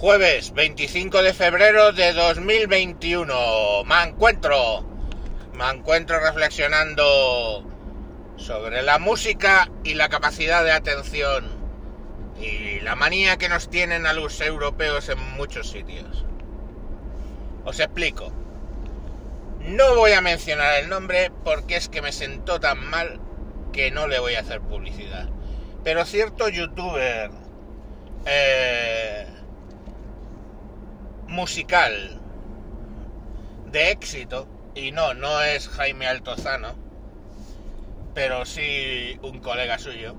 Jueves 25 de febrero de 2021. Me encuentro. Me encuentro reflexionando sobre la música y la capacidad de atención y la manía que nos tienen a los europeos en muchos sitios. Os explico. No voy a mencionar el nombre porque es que me sentó tan mal que no le voy a hacer publicidad. Pero cierto youtuber eh, musical de éxito, y no, no es Jaime Altozano, pero sí un colega suyo,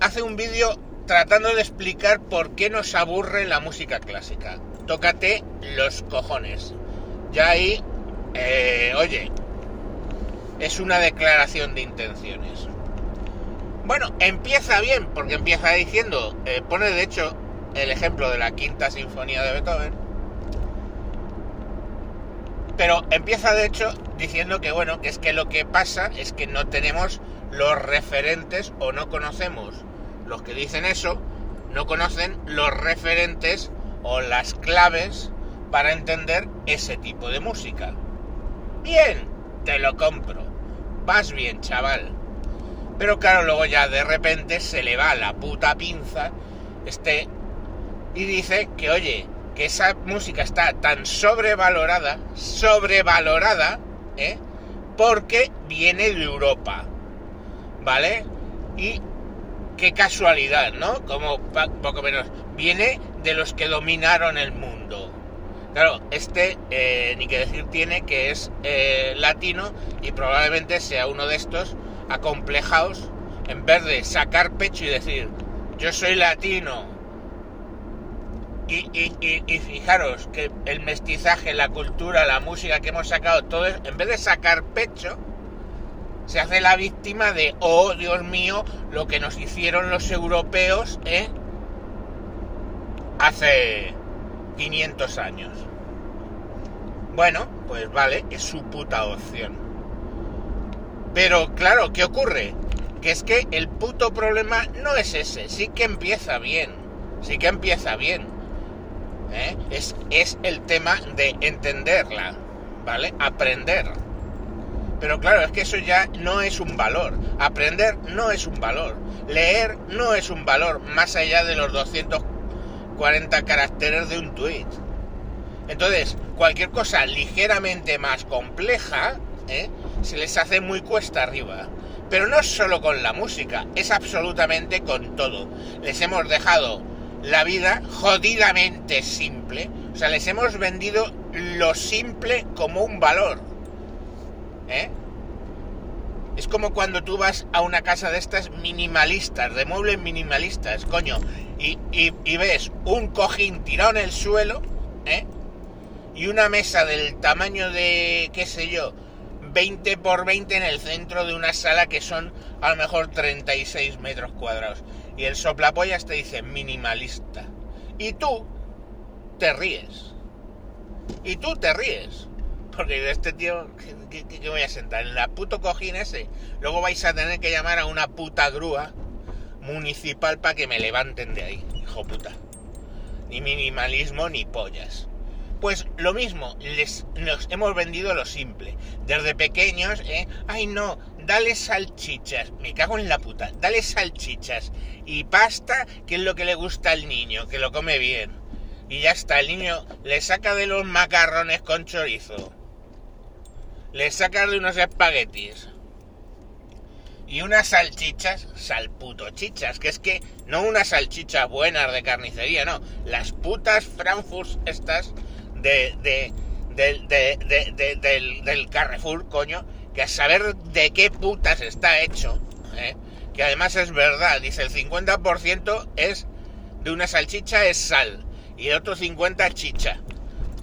hace un vídeo tratando de explicar por qué nos aburre la música clásica. Tócate los cojones. Ya ahí, eh, oye, es una declaración de intenciones. Bueno, empieza bien, porque empieza diciendo, eh, pone de hecho el ejemplo de la quinta sinfonía de Beethoven, pero empieza de hecho diciendo que bueno, que es que lo que pasa es que no tenemos los referentes o no conocemos los que dicen eso, no conocen los referentes o las claves para entender ese tipo de música. Bien, te lo compro. Vas bien, chaval. Pero claro, luego ya de repente se le va la puta pinza este y dice que oye, que esa música está tan sobrevalorada, sobrevalorada, ¿eh? porque viene de Europa, ¿vale? Y qué casualidad, ¿no? Como poco menos, viene de los que dominaron el mundo. Claro, este, eh, ni que decir tiene que es eh, latino y probablemente sea uno de estos acomplejados, en vez de sacar pecho y decir, yo soy latino, y, fijaros que el mestizaje, la cultura, la música que hemos sacado, todo en vez de sacar pecho, se hace la víctima de, oh Dios mío, lo que nos hicieron los europeos ¿eh? hace 500 años. Bueno, pues vale, es su puta opción. Pero claro, ¿qué ocurre? Que es que el puto problema no es ese, sí que empieza bien, sí que empieza bien ¿eh? es, es el tema de entenderla, ¿vale? Aprender. Pero claro, es que eso ya no es un valor. Aprender no es un valor. Leer no es un valor más allá de los 240 caracteres de un tweet. Entonces, cualquier cosa ligeramente más compleja ¿eh? se les hace muy cuesta arriba. Pero no solo con la música, es absolutamente con todo. Les hemos dejado la vida jodidamente simple. O sea, les hemos vendido lo simple como un valor. ¿Eh? Es como cuando tú vas a una casa de estas minimalistas, de muebles minimalistas, coño, y, y, ves un cojín tirado en el suelo, ¿eh? Y una mesa del tamaño de, qué sé yo, 20 por 20 en el centro de una sala que son a lo mejor 36 metros cuadrados. Y el soplapollas te dice minimalista. Y tú te ríes. Y tú te ríes. Porque este tío, ¿qué, voy a sentar? En la puto cojín ese. Luego vais a tener que llamar a una puta grúa municipal para que me levanten de ahí, hijo puta. Ni minimalismo ni pollas. Pues lo mismo, les, nos hemos vendido lo simple. Desde pequeños, ¿eh? Ay no, dale salchichas. Me cago en la puta. Dale salchichas y pasta, que es lo que le gusta al niño, que lo come bien. Y ya está, el niño le saca de los macarrones con chorizo. Le saca de unos espaguetis. Y unas salchichas, salputochichas, que es que no unas salchichas buenas de carnicería, no. Las putas Frankfurt estas de, del, del, Carrefour, coño, que a saber de qué putas está hecho, ¿eh? que además es verdad, dice el 50% es de una salchicha es sal y el otro 50% chicha.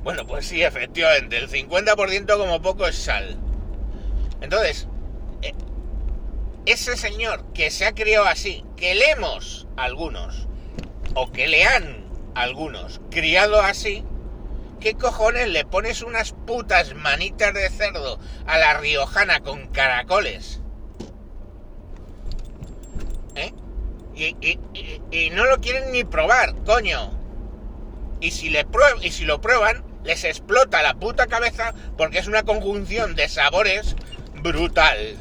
Bueno, pues sí, efectivamente, el 50% como poco es sal. Entonces, eh, ese señor que se ha criado así, que le hemos algunos, o que le han algunos criado así, ¿Qué cojones le pones unas putas manitas de cerdo a la riojana con caracoles? ¿Eh? Y, no lo quieren ni probar, coño. Y si, le y si lo prueban, les explota la puta cabeza porque es una conjunción de sabores brutal.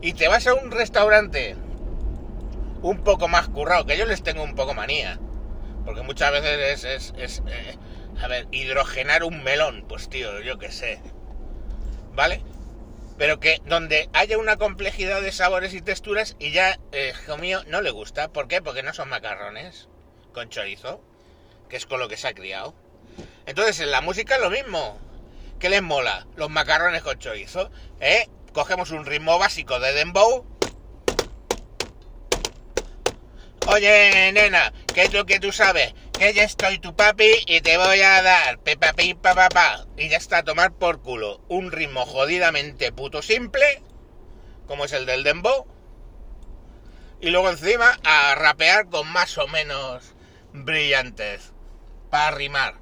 Y te vas a un restaurante un poco más currado, que yo les tengo un poco manía. Porque muchas veces es, es, es, eh, a ver, hidrogenar un melón, pues tío, yo qué sé. ¿Vale? Pero que donde haya una complejidad de sabores y texturas y ya, eh, hijo mío, no le gusta. ¿Por qué? Porque no son macarrones con chorizo, que es con lo que se ha criado. Entonces en la música lo mismo. ¿Qué les mola? Los macarrones con chorizo. ¿Eh? Cogemos un ritmo básico de dembow. Oye, nena, ¿qué es lo que tú sabes? Que ya estoy tu papi y te voy a dar pepa pi pa pa pa. Y ya está a tomar por culo. Un ritmo jodidamente puto simple, como es el del dembow. Y luego encima a rapear con más o menos brillantes. Para rimar.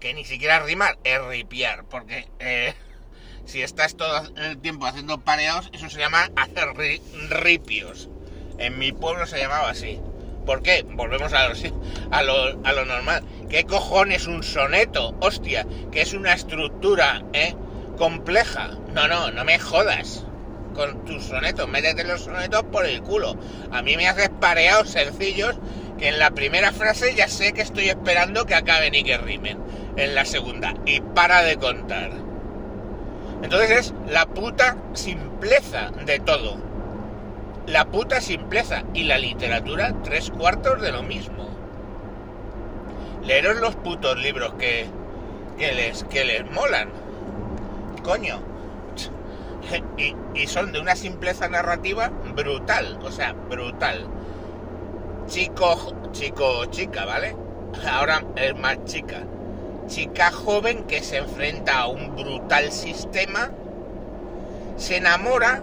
Que ni siquiera rimar, es ripiar. Porque eh, si estás todo el tiempo haciendo pareados, eso se llama hacer ri- ripios. En mi pueblo se llamaba así. ¿Por qué? Volvemos a lo, normal. ¿Qué cojones un soneto? Hostia, que es una estructura ¿eh? compleja. No, no, no me jodas con tus sonetos. Métete los sonetos por el culo. A mí me haces pareados sencillos que en la primera frase ya sé que estoy esperando que acaben y que rimen. En la segunda. Y para de contar. Entonces es la puta simpleza de todo. La puta simpleza. Y la literatura, tres cuartos de lo mismo. Leeros los putos libros que, que, les, que les molan. Coño. Y, y son de una simpleza narrativa brutal. O sea, brutal. Chico, chico, chica, ¿vale? Ahora es más chica. Chica joven que se enfrenta a un brutal sistema, se enamora,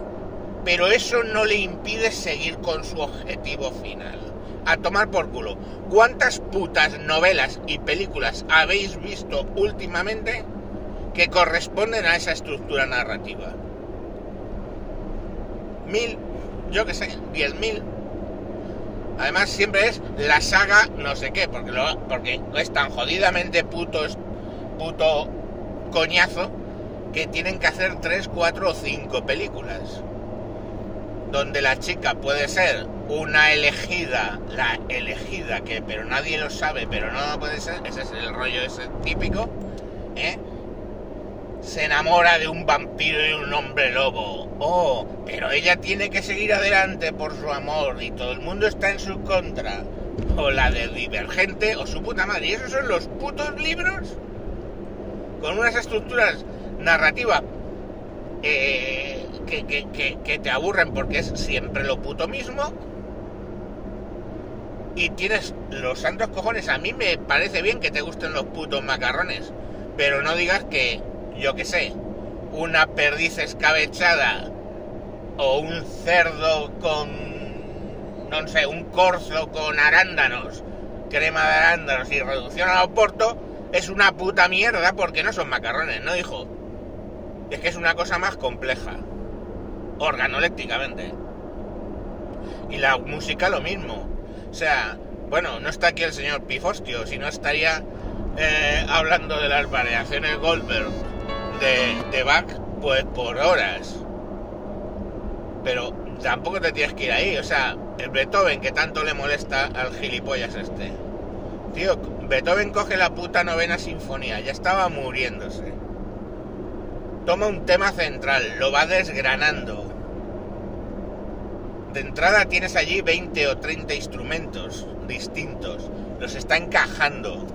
pero eso no le impide seguir con su objetivo final. A tomar por culo. ¿Cuántas putas novelas y películas habéis visto últimamente que corresponden a esa estructura narrativa? Mil, yo que sé, diez mil. Además siempre es la saga no sé qué, porque, porque es tan jodidamente puto, puto coñazo que tienen que hacer 3, 4 o 5 películas. Donde la chica puede ser una elegida, la elegida que pero nadie lo sabe, pero no puede ser, ese es el rollo ese típico, ¿eh? Se enamora de un vampiro y un hombre lobo. Oh, pero ella tiene que seguir adelante por su amor y todo el mundo está en su contra. O la de Divergente o su puta madre. Y esos son los putos libros con unas estructuras narrativas eh, que, te aburren porque es siempre lo puto mismo. Y tienes los santos cojones. A mí me parece bien que te gusten los putos macarrones. Pero no digas que, yo que sé, una perdiz escabechada o un cerdo con, no sé, un corzo con arándanos, crema de arándanos y reducción al oporto, es una puta mierda porque no son macarrones, ¿no, hijo? Es que es una cosa más compleja, organolépticamente. Y la música lo mismo. O sea, bueno, no está aquí el señor Pifostio, si no estaría eh, hablando de las variaciones Goldberg de, de Bach, pues por horas. Pero tampoco te tienes que ir ahí, o sea, el Beethoven que tanto le molesta al gilipollas este. Tío, Beethoven coge la puta novena sinfonía, ya estaba muriéndose. Toma un tema central, lo va desgranando. De entrada tienes allí 20 o 30 instrumentos distintos, los está encajando.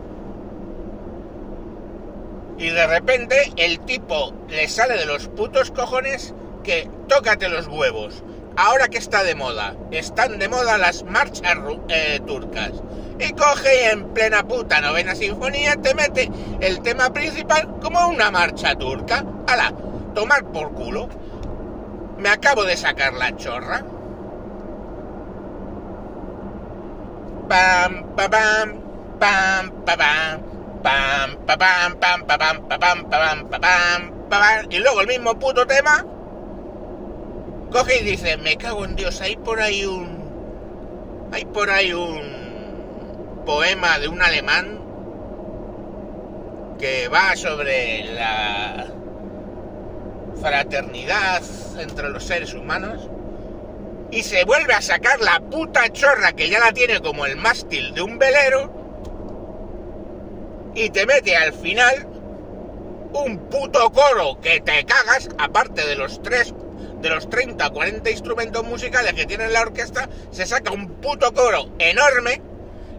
Y de repente el tipo le sale de los putos cojones que tócate los huevos. Ahora que está de moda, están de moda las marchas eh, turcas. Y coge en plena puta novena sinfonía te mete el tema principal como una marcha turca. ¡Hala! Tomar por culo. Me acabo de sacar la chorra. Pam, pam, pam, pam, pam, pam, pam, pam, pam, pam, pam, pam, y luego el mismo puto tema coge y dice, me cago en Dios, hay por ahí un Hay por ahí un poema de un alemán que va sobre la fraternidad entre los seres humanos y se vuelve a sacar la puta chorra que ya la tiene como el mástil de un velero y te mete al final un puto coro que te cagas, aparte de los tres, de los 30, 40 instrumentos musicales que tiene la orquesta, se saca un puto coro enorme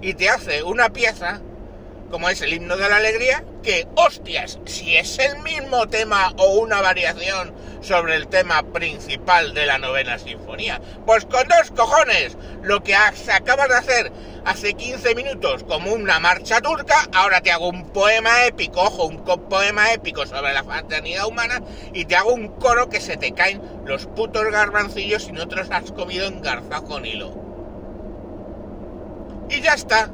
y te hace una pieza como es el himno de la alegría, que hostias, si es el mismo tema o una variación sobre el tema principal de la novena sinfonía, pues con dos cojones, lo que acabas de hacer hace 15 minutos como una marcha turca, ahora te hago un poema épico, ojo, un poema épico sobre la fraternidad humana y te hago un coro que se te caen los putos garbancillos si no te los has comido engarzado con hilo. Y ya está,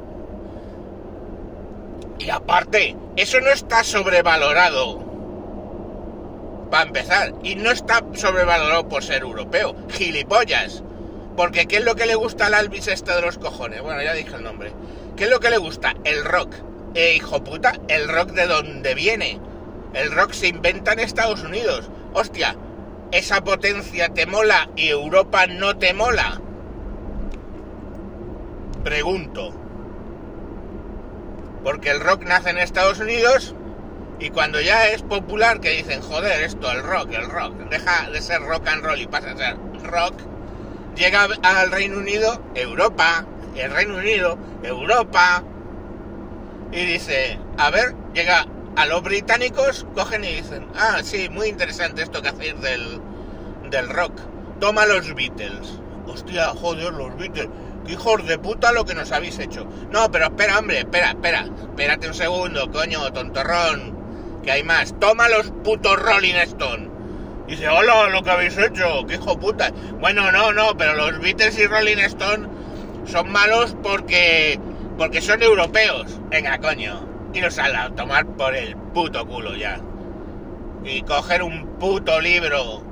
y aparte, eso no está sobrevalorado. Para empezar, y no está sobrevalorado por ser europeo. Gilipollas. Porque ¿qué es lo que le gusta al Alvis este de los cojones? Bueno, ya dije el nombre. ¿Qué es lo que le gusta? El rock. Eh, hijo puta, el rock de dónde viene. El rock se inventa en Estados Unidos. Hostia, esa potencia te mola y Europa no te mola. Pregunto porque el rock nace en Estados Unidos y cuando ya es popular que dicen, joder, esto, el rock, el rock, deja de ser rock and roll y pasa a ser rock, llega al Reino Unido, Europa, el Reino Unido, Europa, y dice, a ver, llega a los británicos, cogen y dicen, ah, sí, muy interesante esto que hacéis del, del rock, toma los Beatles. Hostia, joder, los Beatles hijos de puta lo que nos habéis hecho. No, pero espera, hombre, espera, espera. Espérate un segundo, coño, tontorrón. Que hay más. Toma los putos Rolling Stone. Dice, hola, lo que habéis hecho, qué hijo puta. Bueno, no, no, pero los Beatles y Rolling Stone son malos porque. porque son europeos. Venga, coño. Iros a tomar por el puto culo ya. Y coger un puto libro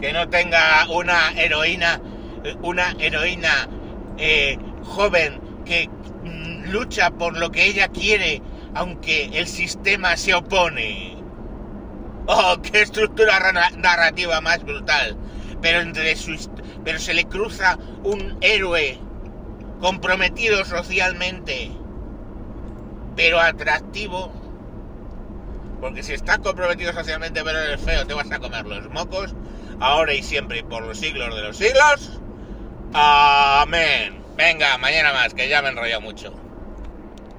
que no tenga una heroína. Una heroína eh, joven que mm, lucha por lo que ella quiere, aunque el sistema se opone. ¡Oh, qué estructura narrativa más brutal! Pero, entre sus, pero se le cruza un héroe comprometido socialmente, pero atractivo. Porque si estás comprometido socialmente pero eres feo, te vas a comer los mocos, ahora y siempre y por los siglos de los siglos. Amén. Venga, mañana más, que ya me he mucho.